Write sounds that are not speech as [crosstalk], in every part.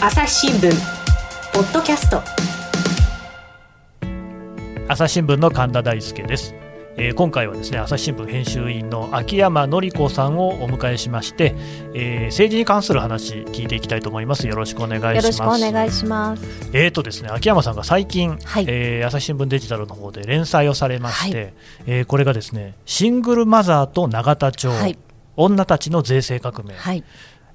朝日新聞ポッドキャスト。朝日新聞の神田大輔です、えー今回はですね朝日新聞編集員の秋山紀子さんをお迎えしまして、えー政治に関する話聞いていきたいと思います。よろしくお願いします。よろしくお願いします。えーとですね秋山さんが最近、はい。えー朝日新聞デジタルの方で連載をされまして、はえーこれがですねシングルマザーと永田町、はい。女たちの税制革命、はい。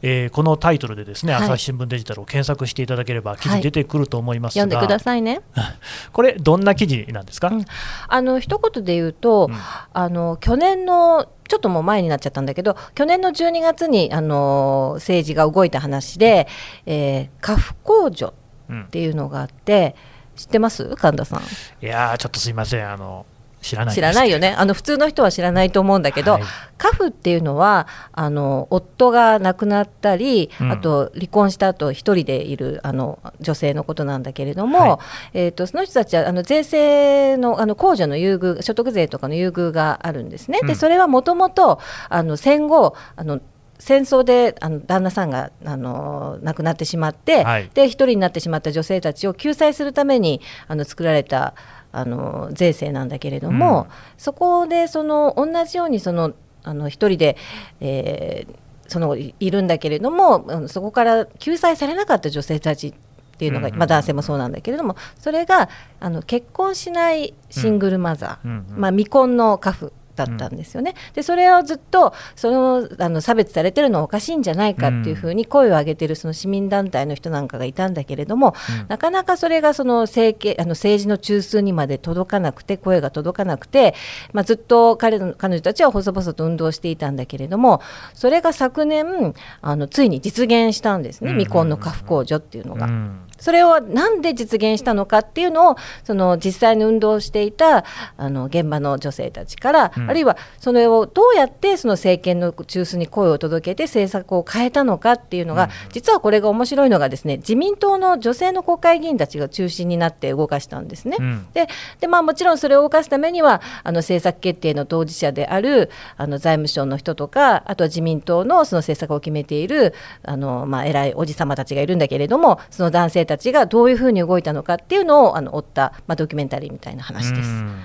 えーこのタイトルでですね、はい。朝日新聞デジタルを検索していただければ記事出てくると思いますが、読んでくださいね。[laughs] これどんな記事なんですか、うん。あの一言で言うと、うん。あの去年のちょっともう前になっちゃったんだけど、去年の12月にあの政治が動いた話で、えー、家父控除うんっていうのがあって、知ってます？神田さん。いやーちょっとすいません。あの知らない知らないよね。あの普通の人は知らないと思うんだけど、はい。家父っていうのはあの夫が亡くなったり、うん。あと離婚した後一人でいるあの女性のことなんだけれども、はい。えー、とその人たちはあの税制のあの控除の優遇所得税とかの優遇があるんですね。うん。でそれはもともとあの戦後あの戦争であの旦那さんがあの亡くなってしまって、はい。で一人になってしまった女性たちを救済するためにあの作られたあの税制なんだけれども、そこでその同じようにそのあの一人で、えーそのいいるんだけれどもそこから救済されなかった女性たちっていうのが、うんうんうん。まあ、男性もそうなんだけれどもそれがあの結婚しないシングルマザー、うんうん。まあ、未婚の家父だったんですよね、でそれをずっとそのあの差別されてるのはおかしいんじゃないかっていうふうに声を上げてるその市民団体の人なんかがいたんだけれども、うん。なかなかそれがその政権あの政治の中枢にまで届かなくて声が届かなくて、まあ、ずっと彼の彼女たちは細々と運動していたんだけれどもそれが昨年あのついに実現したんですね、未婚の家父控除っていうのが。うんそれをなんで実現したのかっていうのをその実際に運動していたあの現場の女性たちから、うん。あるいはそれをどうやってその政権の中枢に声を届けて政策を変えたのかっていうのが、うん。実はこれが面白いのがですね自民党の女性の国会議員たちが中心になって動かしたんですね。うん。ででまあ、もちろんそれを動かすためにはあの政策決定の当事者であるあの財務省の人とかあとは自民党のその政策を決めているあの、まあ、偉いおじ様たちがいるんだけれどもその男性たちがどういうふうに動いたのかっていうのをあの追った、まあ、ドキュメンタリーみたいな話です。うん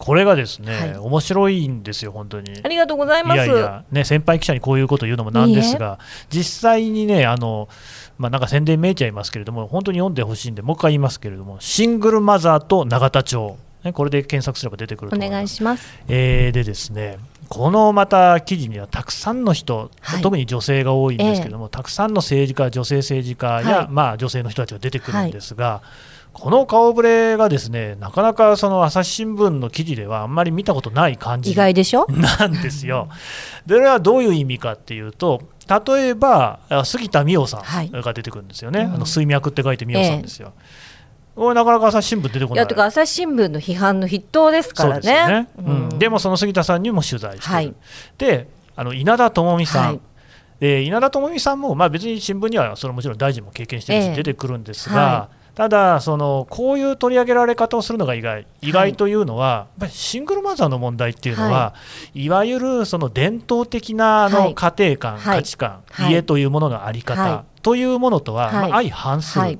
これがですね、はい面白いんですよ本当にありがとうございます。いやいや、ね、先輩記者にこういうこと言うのもなんですが、実際にね、あのまあ、なんか宣伝めいちゃいますけれども、本当に読んでほしいんで、もう一回言いますけれども、シングルマザーと永田町、ね、これで検索すれば出てくるとお思います。願いします。えーでですね、このまた記事にはたくさんの人、はい。特に女性が多いんですけども、たくさんの政治家、女性政治家や、はい。まあ、女性の人たちが出てくるんですが、この顔ぶれがですねなかなかその朝日新聞の記事ではあんまり見たことない感じ意外でしょ？なんですよ。でそれはどういう意味かっていうと例えばあ杉田水脈さはい。んが出てくるんですよね、うんあの水脈って書いて水脈さんですよ。これなかなか朝日新聞出てこない。いやとか朝日新聞の批判の筆頭ですからね。ね。、うん。でもその杉田さんにも取材してる、はい。であの稲田朋美さん、はい。で稲田朋美さんも、まあ、別に新聞にはそれもちろん大臣も経験してるしええ。出てくるんですが、はただその、こういう取り上げられ方をするのが意外、意外というのは、やっぱりシングルマザーの問題っていうのは、、はい。わゆるその伝統的なあはい。の家庭観、はい。価値観、はい。家というものの在り方、はというものとは、はい。まあ相反する、はい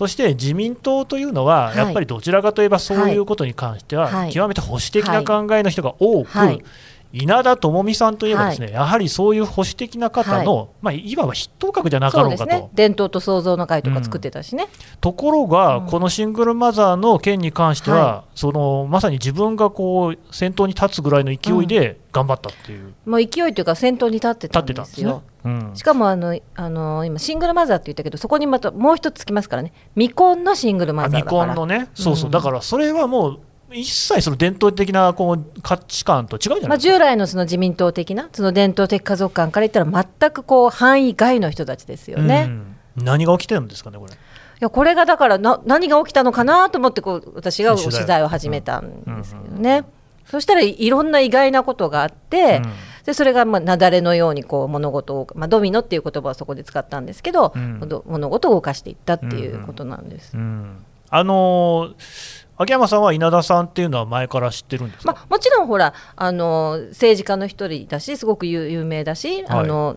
そして自民党というのは、はい。やっぱりどちらかといえばそういうことに関しては、はい。極めて保守的な考えの人が多く、はい稲田朋美さんといえばですね、やはりそういう保守的な方の、まあ、いわば筆頭格じゃなかろうかと。ね。伝統と創造の会とか作ってたしね、ところが、うん。このシングルマザーの件に関しては、はそのまさに自分がこう先頭に立つぐらいの勢いで頑張ったっていう、もう勢いというか先頭に立って立たんですよ。。うん。しかもあのあの今シングルマザーって言ったけどそこにまたもう一つつきますからね。未婚のシングルマザーだから。婚のね、そうそう、うん。だからそれはもう、一切その伝統的なこう価値観と違うじゃまあ、ないですか？従来のその自民党的なその伝統的家族観から言ったら全くこう範囲外の人たちですよね。うん何が起きてるんですかね、これ？いやこれがだからな何が起きたのかなと思ってこう私が取材を始めたんですけどうんね。そしたらいいろんな意外なことがあって、うんでそれがまあ雪崩のようにこう物事を、まあ、ドミノっていう言葉をそこで使ったんですけど、物事を動かしていったっていうことなんです。うんあのー秋山さんは稲田さんっていうのは前から知ってるんですか、まあ、もちろんほらあの政治家の一人だしすごく有有名だし、はい。あの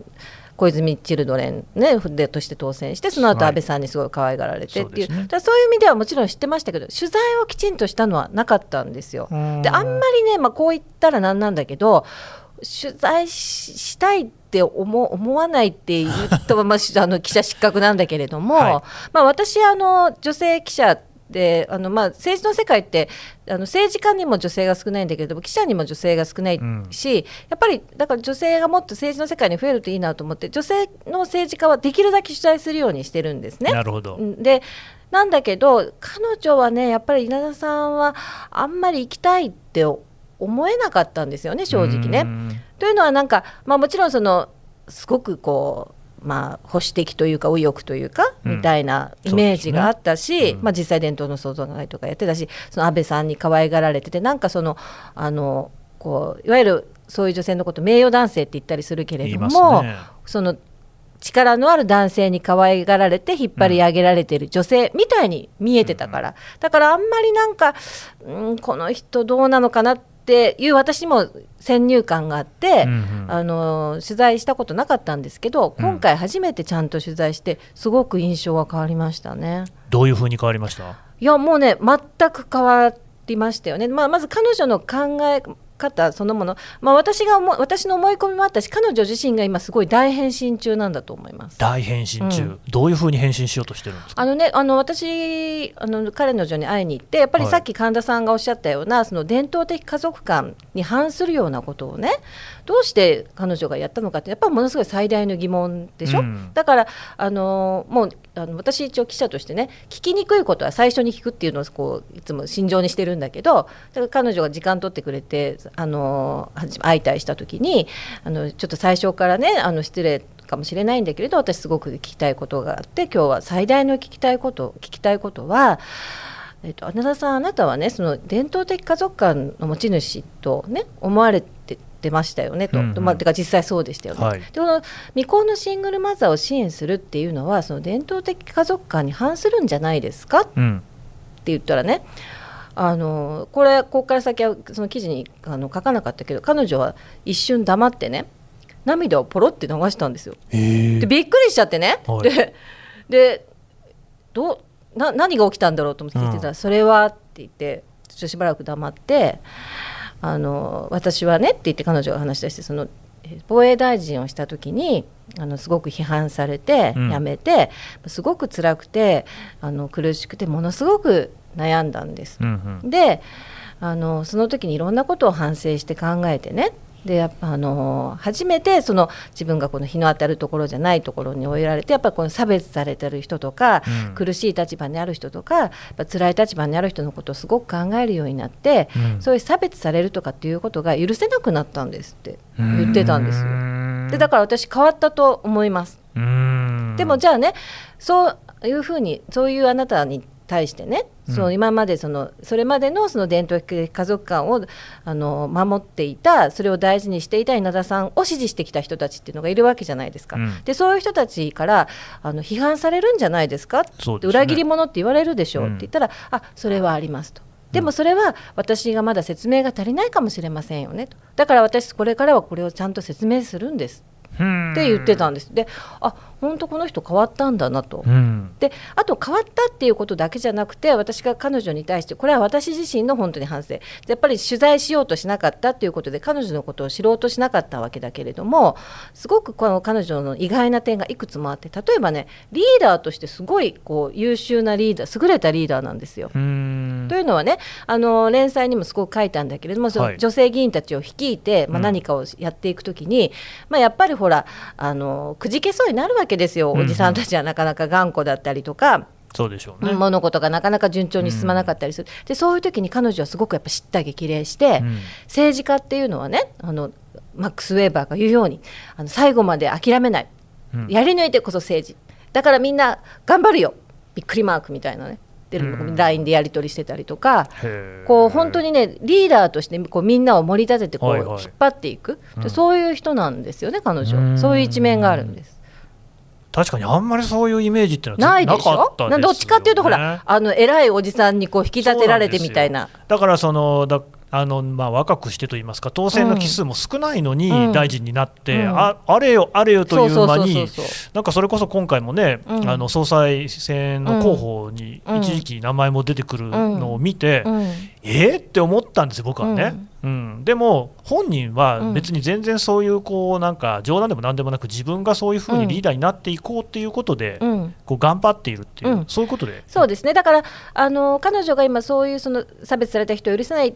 小泉チルドレン、ね、でとして当選してその後はい。安倍さんにすごい可愛がられてっていう,、そうですね。そういう意味ではもちろん知ってましたけど取材をきちんとしたのはなかったんですよ。であんまりね、まあ、こう言ったらなんなんだけど取材ししたいって思思わないって言うと、[laughs] まあ、しあの記者失格なんだけれども、はい。まあ、私あの女性記者であのまあ政治の世界ってあの政治家にも女性が少ないんだけれども記者にも女性が少ないし、やっぱりだから女性がもっと政治の世界に増えるといいなと思って女性の政治家はできるだけ取材するようにしてるんですね。なるほど、でなんだけど彼女はねやっぱり稲田さんはあんまり行きたいって思えなかったんですよね正直ね。うんというのはなんか、まあ、もちろんそのすごくこう、まあ、保守的というか右翼というか、うん。みたいなイメージがあったし、ねうん。まあ、実際伝統の創造会とかやってたしその安倍さんに可愛がられててなんかそのあのこういわゆるそういう女性のこと名誉男性って言ったりするけれども、ね。その力のある男性に可愛がられて引っ張り上げられている女性みたいに見えてたから、だからあんまりなんか、うん、この人どうなのかなっていう私も先入観があって、うんうん。あの取材したことなかったんですけど今回初めてちゃんと取材してすごく印象が変わりましたね。どういうふうに変わりました？いやもうね全く変わりましたよね、まあ、まず彼女の考え方そのもの、まあ、私が私の思い込みもあったし彼女自身が今すごい大変身中なんだと思います。大変身中、うん。どういうふうに変身しようとしてるんですか？あのね、あの私あの彼女に会いに行ってやっぱりはい。さっき神田さんがおっしゃったような、その伝統的家族観に反するようなことをねどうして彼女がやったのかってやっぱりものすごい最大の疑問でしょ、うん。だからあのもうあの私一応記者としてね聞きにくいことは最初に聞くっていうのをこういつも心情にしてるんだけどだから彼女が時間取ってくれてあの相対した時にあのちょっと最初からねあの失礼かもしれないんだけれど私すごく聞きたいことがあって今日は最大の聞きたいこと聞きたいことは。えっと、穴田さんあなたはねその伝統的家族観の持ち主とね思われて出ましたよねと、うんうんまあ、てか実際そうでしたよね。はいでこの未婚のシングルマザーを支援するっていうのはその伝統的家族観に反するんじゃないですか？ってうん言ったらねあのこれここから先はその記事にあの書かなかったけど彼女は一瞬黙ってね涙をポロって流したんですよ。へでびっくりしちゃってね、はい。ででどうな何が起きたんだろうと思って聞いてたら、うんそれはって言ってちょっとしばらく黙ってあの私はねって言って彼女が話し出してそのえー防衛大臣をした時にあのすごく批判されてうん。辞めて、すごく辛くてあの苦しくてものすごく悩んだんです。うんうん。であのその時にいろんなことを反省して考えてね。でやっぱあの初めてその自分がこの日の当たるところじゃないところに追いられてやっぱりこの差別されてる人とか、うん。苦しい立場にある人とかやっぱ辛い立場にある人のことをすごく考えるようになって、うん。そういう差別されるとかっていうことが許せなくなったんですって。言ってたんですよ。よでだから私変わったと思います。でもじゃあねそういうふうにそういうあなたに対してね、うん。その今までそのそれまでのその伝統的家族観をあの守っていたそれを大事にしていた稲田さんを支持してきた人たちっていうのがいるわけじゃないですか。うん。でそういう人たちからあの批判されるんじゃないですか？そうですね。裏切り者って言われるでしょう、うん。って言ったらあそれはありますと。でもそれは私がまだ説明が足りないかもしれませんよねと。だから私これからはこれをちゃんと説明するんですって言ってたんです。であ本当この人変わったんだなと、うん。であと変わったっていうことだけじゃなくて私が彼女に対してこれは私自身の本当に反省。やっぱり取材しようとしなかったっていうことで彼女のことを知ろうとしなかったわけだけれどもすごくこの彼女の意外な点がいくつもあって例えばねリーダーとしてすごいこう優秀なリーダー優れたリーダーなんですよ。うん。というのはねあの連載にもすごく書いたんだけれども、はい。女性議員たちを率いて、まあ、うん。何かをやっていくときに、まあ、やっぱりほらあのくじけそうになるわけですよ、うんうん。おじさんたちはなかなか頑固だったりとか。そうでしょうね、物事がなかなか順調に進まなかったりする、でそういう時に彼女はすごくやっぱ叱咤激励して、うん。政治家っていうのはねあのマックス・ウェーバーが言うようにあの最後まで諦めない、うん。やり抜いてこそ政治。だからみんな頑張るよ。びっくりマークみたいなね。でうん。LINE でやり取りしてたりとか。こう本当にねリーダーとしてこうみんなを盛り立ててこうはいはい。引っ張っていく、うん。そういう人なんですよね彼うん。女そういう一面があるんです確かにあんまりそういうイメージってのはないでしょ？なね。などっちかっていうとほらあの偉いおじさんにこう引き立てられてみたいな。だからそのだあのまあ、若くしてといいますか、当選の期数も少ないのにうん。大臣になって、うん。ああれよ、あれよという間に、なんかそれこそ今回もね、うん。あの総裁選の候補にうん。一時期名前も出てくるのを見て、うん。えー？って思ったんですよ、僕はね。うん。でも、本人は別に全然そういうこうなんか冗談でもなんでもなく、自分がそういうふうにリーダーになっていこうっていうことで、うん。こう頑張っているっていう、うん。そういうことで。そうですね。だからあの彼女が今そういうその差別された人を許せないっ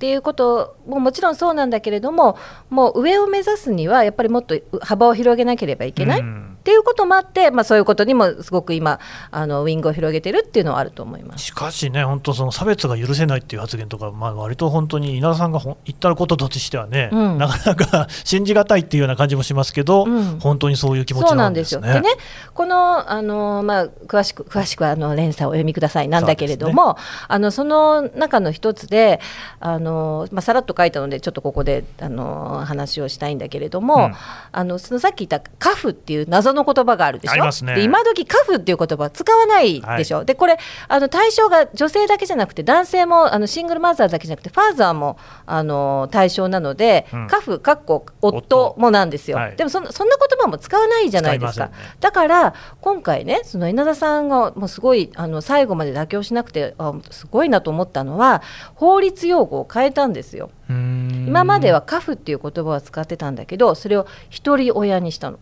ていうことももちろんそうなんだけれどももう上を目指すにはやっぱりもっと幅を広げなければいけない、うんっていうこともあって、まあ、そういうことにもすごく今あのウィングを広げてるっていうのはあると思います。しかしね、本当、その差別が許せないっていう発言とか、まあ割と本当に稲田さんがほん言ったこととしてはね、うん。なかなか [laughs] 信じがたいっていうような感じもしますけど、うん。本当にそういう気持ちなんんですね。ですよ。でね、このあの、まあ、詳しく詳しくはあの連鎖をお読みくださいなんだけれども、あのその中の一つであの、まあ、さらっと書いたのでちょっとここであの話をしたいんだけれども、うん。あのそのさっき言ったカフっていう謎の言葉があるでしょ？ありますね。で今時カフっていう言葉使わないでしょ、でこれあの対象が女性だけじゃなくて男性もあのシングルマザーだけじゃなくてファーザーもあの対象なので、うん。カフかっこ夫夫もなんですよ、はい。でもそんなそんな言葉も使わないじゃないですか、ね。だから今回ねその稲田さんがもうすごいあの最後まで妥協しなくてあすごいなと思ったのは法律用語を変えたんですよ。うーん今まではカフっていう言葉を使ってたんだけどそれを一人親にしたの。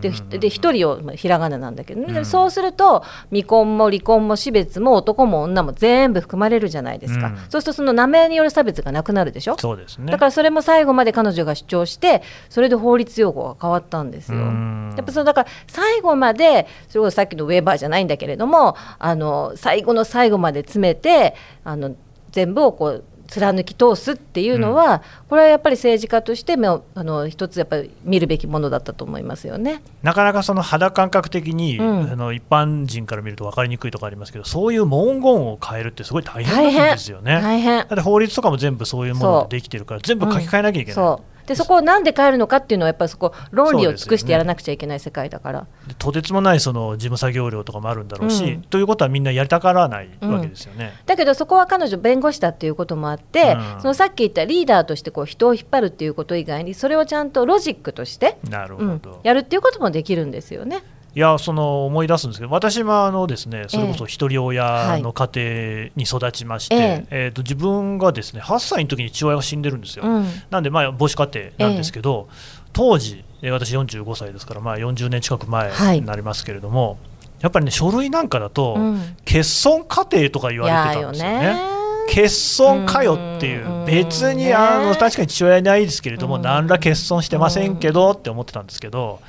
で一人をまあひらがななんだけど、ね。うん。そうすると未婚も離婚も死別も男も女も全部含まれるじゃないですか、うん。そうするとその名前による差別がなくなるでしょ？そうですね。だからそれも最後まで彼女が主張してそれで法律用語が変わったんですよ。うん。やっぱそのだから最後までそれこそさっきのウェーバーじゃないんだけれどもあの最後の最後まで詰めてあの全部をこう貫き通すっていうのは、これはやっぱり政治家としてもあの一つやっぱり見るべきものだったと思いますよね。なかなかその肌感覚的に、うんあの一般人から見ると分かりにくいとかありますけど、そういう文言を変えるってすごい大変なんですよね。大変だって法律とかも全部そういうものでできてるから、全部書き換えなきゃいけない。そうでそこをなんで変えるのかっていうのはやっぱりそこ論理を尽くしてやらなくちゃいけない世界だから。でとてつもないその事務作業量とかもあるんだろうし、うんということはみんなやりたがらないわけですよね。だけどそこは彼女弁護士だっていうこともあって、うんそのさっき言ったリーダーとしてこう人を引っ張るっていうこと以外にそれをちゃんとロジックとして、なるほうんど。やるっていうこともできるんですよね。いやその思い出すんですけど私もあのですねそれこそ一人親の家庭に育ちまして、ええーと自分がですね8歳の時に父親が死んでるんですよ、うん。なんでまあ母子家庭なんですけど、当時えー私45歳ですからまあ40年近く前になりますけれども、やっぱりね書類なんかだと、うん。欠損家庭とか言われてたんですよね。欠損かよっていう。うん。別にねあの確かに父親いないですけれどもうん。何ら欠損してませんけどって思ってたんですけど。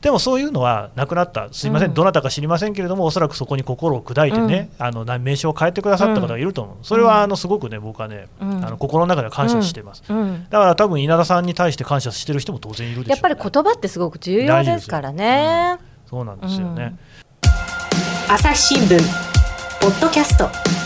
でもそういうのはなくなった。すいませうん。んどなたか知りませんけれどもおそらくそこに心を砕いてねあのな名称を変えてくださった方がいると思う。それはあのすごくね僕はねうん。あの心の中では感謝しています。うん。だから多分稲田さんに対して感謝してる人も当然いるでしょうね。やっぱり言葉ってすごく重要ですからね。そうなんですよね。朝日新聞ポッドキャスト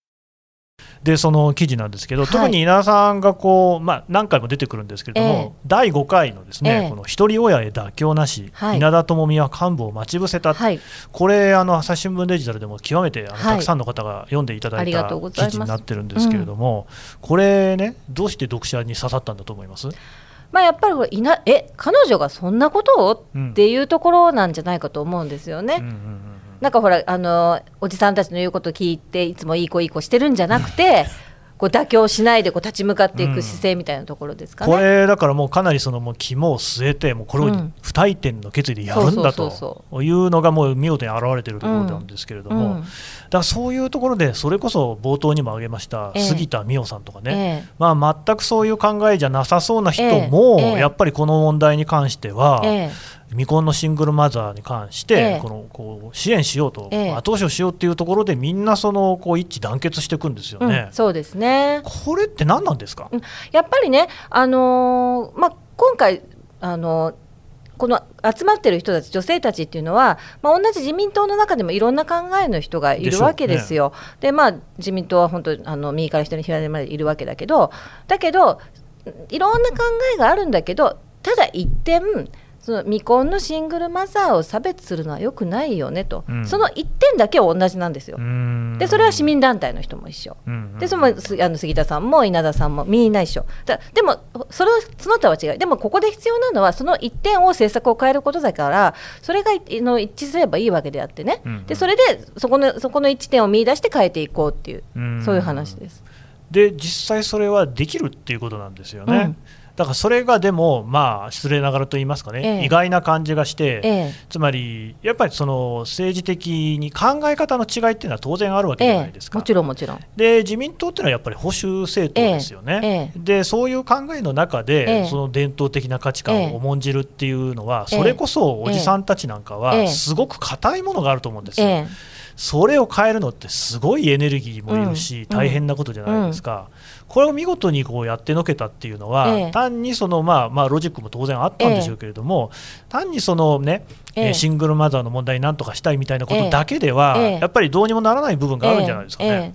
でその記事なんですけど、はい。特に稲田さんがこう、まあ、何回も出てくるんですけれども、第5回のですね、ええ。この一人親へ妥協なし、はい。稲田朋美は幹部を待ち伏せた、はい、これ、あの朝日新聞デジタルでも極めてあの、はい。たくさんの方が読んでいただいた記事になってるんですけれども、これね、どうして読者に刺さったんだと思います？まあやっぱりこれいなえ彼女がそんなことを？うん。っていうところなんじゃないかと思うんですよね。うんうんうんなんかほらあのおじさんたちの言うこと聞いていつもいい子いい子してるんじゃなくて [laughs] こう妥協しないでこう立ち向かっていく姿勢みたいなところですかね。これだからもうかなりそのもう肝を据えてもうこれをうん不退転の決意でやるんだというのがもう見事に表れているところなんですけれども、うん。だからそういうところでそれこそ冒頭にも挙げましたええ杉田水脈さんとかね、えまあ、全くそういう考えじゃなさそうな人えも、え。ええ。やっぱりこの問題に関しては、ええ未婚のシングルマザーに関して、ええこのこう支援しようと、ええ後押しをしようっていうところでみんなそのこう一致団結していくんですようんね。そうですね。これって何なんですか、やっぱりね、あのーまあ、今回、あのーこの集まってる人たち女性たちっていうのは、まあ、同じ自民党の中でもいろんな考えの人がいるわけですよ。で、まあ自民党は本当あの右から左に左までいるわけだけどだけどいろんな考えがあるんだけどただ一点その未婚のシングルマザーを差別するのはよくないよねと、うん。その一点だけは同じなんですよ。うん。でそれは市民団体の人も一緒。うん。でそのすあの杉田さんも稲田さんもみんな一緒。だでもそれその他は違う。でもここで必要なのはその一点を政策を変えることだからそれがいの一致すればいいわけであってね、うんうん。でそれでそこのそこの一点を見出して変えていこうっていう、うん。そういう話です。で実際それはできるっていうことなんですよね。うんだからそれがでも、まあ、失礼ながらと言いますかね、ええ。意外な感じがして、ええ。つまりやっぱりその政治的に考え方の違いっていうのは当然あるわけじゃないですか。もちろんもちろん。で自民党っていうのはやっぱり保守政党ですよね、でそういう考えの中で、ええ。その伝統的な価値観を重んじるっていうのは、ええ。それこそおじさんたちなんかえは、えすごく硬いものがあると思うんですよ。えそれを変えるのってすごいエネルギーもいるし、うん。大変なことじゃないですか、これを見事にこうやってのけたっていうのは、ええ。単にその、まあまあ、ロジックも当然あったんでしょうけれども、単にその、ねえシングルマザーの問題なんとかしたいみたいなことだけでは、ええ。やっぱりどうにもならない部分えがあるんじゃないですかね。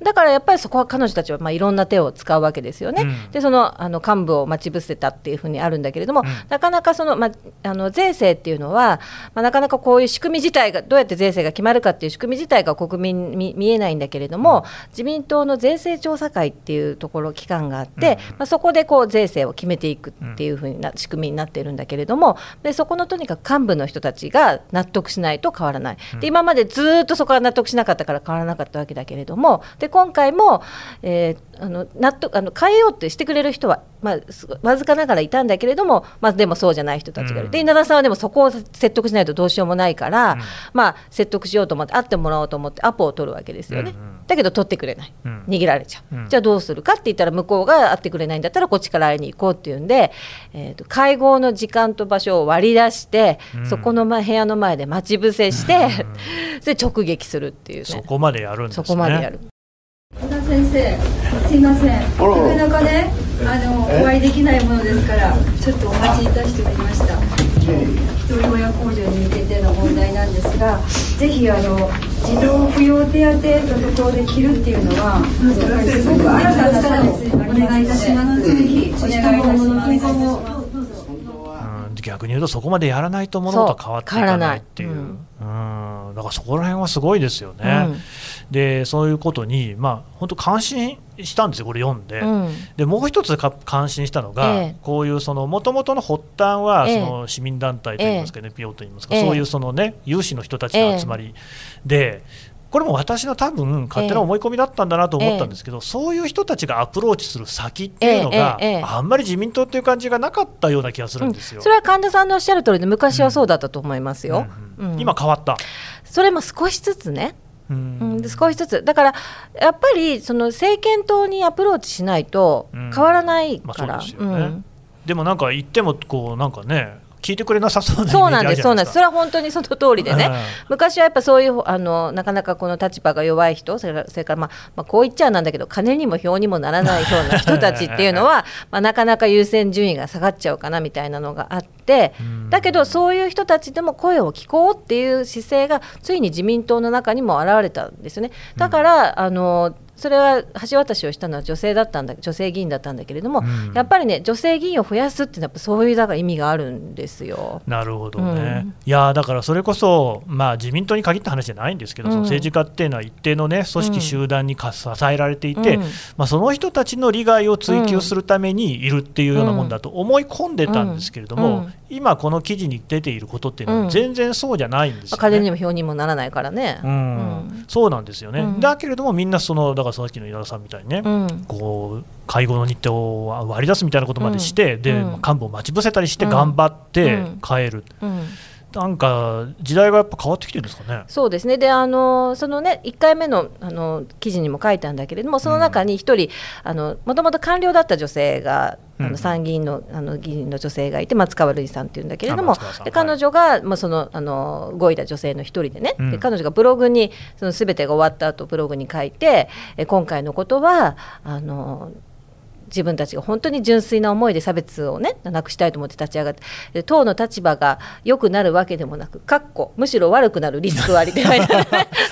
ええだからやっぱりそこは彼女たちはまあいろんな手を使うわけですよね。うんでそのあの幹部を待ち伏せたっていうふうにあるんだけれども、んなかなかその、まあ、あの税制っていうのは、まあ、なかなかこういう仕組み自体がどうやって税制が決まるかっていう仕組み自体が国民に見見えないんだけれども、自民党の税制調査会っていうところ機関があって、まあ、そこでこう税制を決めていくっていうふうな仕組みになっているんだけれどもでそこのとにかく幹部の人たちが納得しないと変わらない。で今までずっとそこは納得しなかったから変わらなかったわけだけれどもで今回も、えーあの納得あの変えようってしてくれる人は、まあ、すわずかながらいたんだけれども、まあ、でもそうじゃない人たちがいる、うん。で稲田さんはでもそこを説得しないとどうしようもないから、うん。まあ、説得しようと思って会ってもらおうと思ってアポを取るわけですよね、うんうん。だけど取ってくれない、うん。逃げられちゃう、うん。じゃあどうするかって言ったら向こうが会ってくれないんだったらこっちから会いに行こうっていうんで、えーと会合の時間と場所を割り出して、うん。そこの前部屋の前で待ち伏せして、[laughs] で直撃するっていうね。そこまでやるんですね。そこまでやる。先生、すいません。なかなかね、あの、お会いできないものですから、ちょっとお待ちいたしておりました。一人親控除に向けての問題なんですが、ぜひ、あの、児童扶養手当のところで切るっていうのは、すごく新たな差別になりますので、お願いいたします。ぜひ、お願いいたします。うん逆に言うとそこまでやらないと物事は変わっていかないっていう。そう。変うん。だからそこら辺はすごいですよね、うんでそういうことに、まあ、本当感心したんですよ、これ読んで、うん。でもう一つか感心したのが、ええ。こういうそのもともとの発端はええ。その市民団体といいますか、NPO といいますか、ええ。そういうその、ね、有志の人たちの集まりで、これも私の多分勝手な思い込みだったんだなと思ったんですけど、そういう人たちがアプローチする先っていうのが、ええええ。あんまり自民党っていう感じがなかったような気がするんですよ。それは神田さんのおっしゃる通りで昔はそうだったと思いますよ。うんうん。うん。今変わった、それも少しずつね、うん。うん、で少しずつ。だからやっぱりその政権党にアプローチしないとうん変わらないまあ、から、でもなんか言ってもこうなんかね聞いてくれなさそうなそうなんです、そうなんです、それはは本当にその通りでね、昔はやっぱそういうあのなかなかこの立場が弱い人、それから、それからまあまあ、こう言っちゃなんだけど、金にも票にもならないような人たちっていうのは、[laughs] まあ、なかなか優先順位が下がっちゃうかなみたいなのがあって、だけど、そういう人たちでも声を聞こうっていう姿勢が、ついに自民党の中にも現れたんですよね。だから、あのそれは橋渡しをしたのは女性だったんだ女性議員だったんだけれども、うん。やっぱりね女性議員を増やすっていうのはやっぱそういうだから意味があるんですよ。なるほどね、うん。いやーだからそれこそ、まあ、自民党に限った話じゃないんですけど、うん。その政治家っていうのは一定の、ね、組織、集団にか支えられていて、うん。まあ、その人たちの利害を追求するためにいるっていうようなもんだと思い込んでたんですけれども、うん。今、この記事に出ていることっていうのうん。は全然そうじゃないんですよ、ね。まあ金にも票にもならないからね。うん。うん。そうなんですよね、うん。だけれどもみんなそのだからさっきの稲田さんみたいにね、うん。こう会合の日程を割り出すみたいなことまでして、で、うん。うん幹部を待ち伏せたりして頑張って変える、うんなんか時代がやっぱ変わってきてるんですかね。そうですね。であのそのね1回目のあの記事にも書いたんだけれどもその中に1人もともと官僚だった女性があうん。の参議院のあの議員の女性がいて松川るいさんっていうんだけれどもではい彼女が、まあ、そのあの動いた女性の1人でね、うん。で彼女がブログにその全てが終わった後ブログに書いてえ今回のことはあの自分たちが本当に純粋な思いで差別をねなくしたいと思って立ち上がってで党の立場が良くなるわけでもなくかっこむしろ悪くなるリスクはありって書い。てある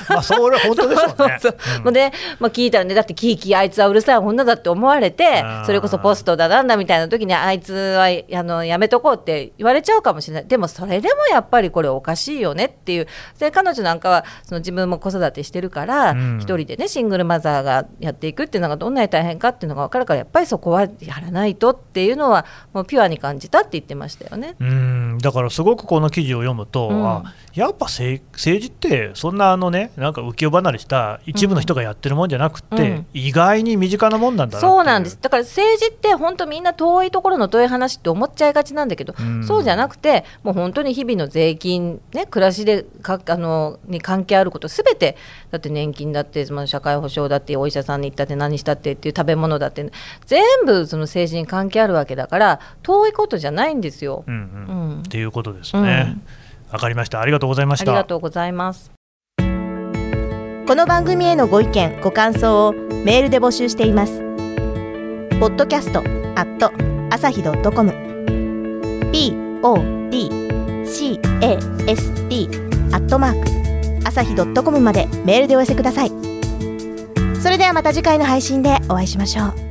まあそれ本当ですよね。[laughs] そうそうもうで、まあ、聞いたらねだってキーキーあいつはうるさい女だって思われてそれこそポストだなんだみたいな時にあいつはあのやめとこうって言われちゃうかもしれない。でもそれでもやっぱりこれおかしいよねっていう。で彼女なんかはその自分も子育てしてるからうん。一、人でねシングルマザーがやっていくっていうのがどんなに大変かっていうのが分かるからやっぱりそこはやらないとっていうのはもうピュアに感じたって言ってましたよね。うん。だからすごくこの記事を読むと、うん。あやっぱ政政治ってそんなあのねなんか浮世離れした一部の人がやってるもんじゃなくって、うん。意外に身近なもんなんだそうなんです。だから政治って本当みんな遠いところの遠い話って思っちゃいがちなんだけど、うん。そうじゃなくてもう本当に日々の税金、ね、暮らしでかあのに関係あることすべてだって年金だって、まあ、社会保障だってお医者さんに行ったって何したってっていう食べ物だって全部その政治に関係あるわけだから遠いことじゃないんですよ。うんうんうんっていうことですね。わ、かりました。ありがとうございまあした。りがとうございます。この番組へのご意見ご感想をメールで募集していますポッドキャストアット朝日ドットコム podcast アットマーク朝日ドットコムまでメールでお寄せくださいそれではまた次回の配信でお会いしましょう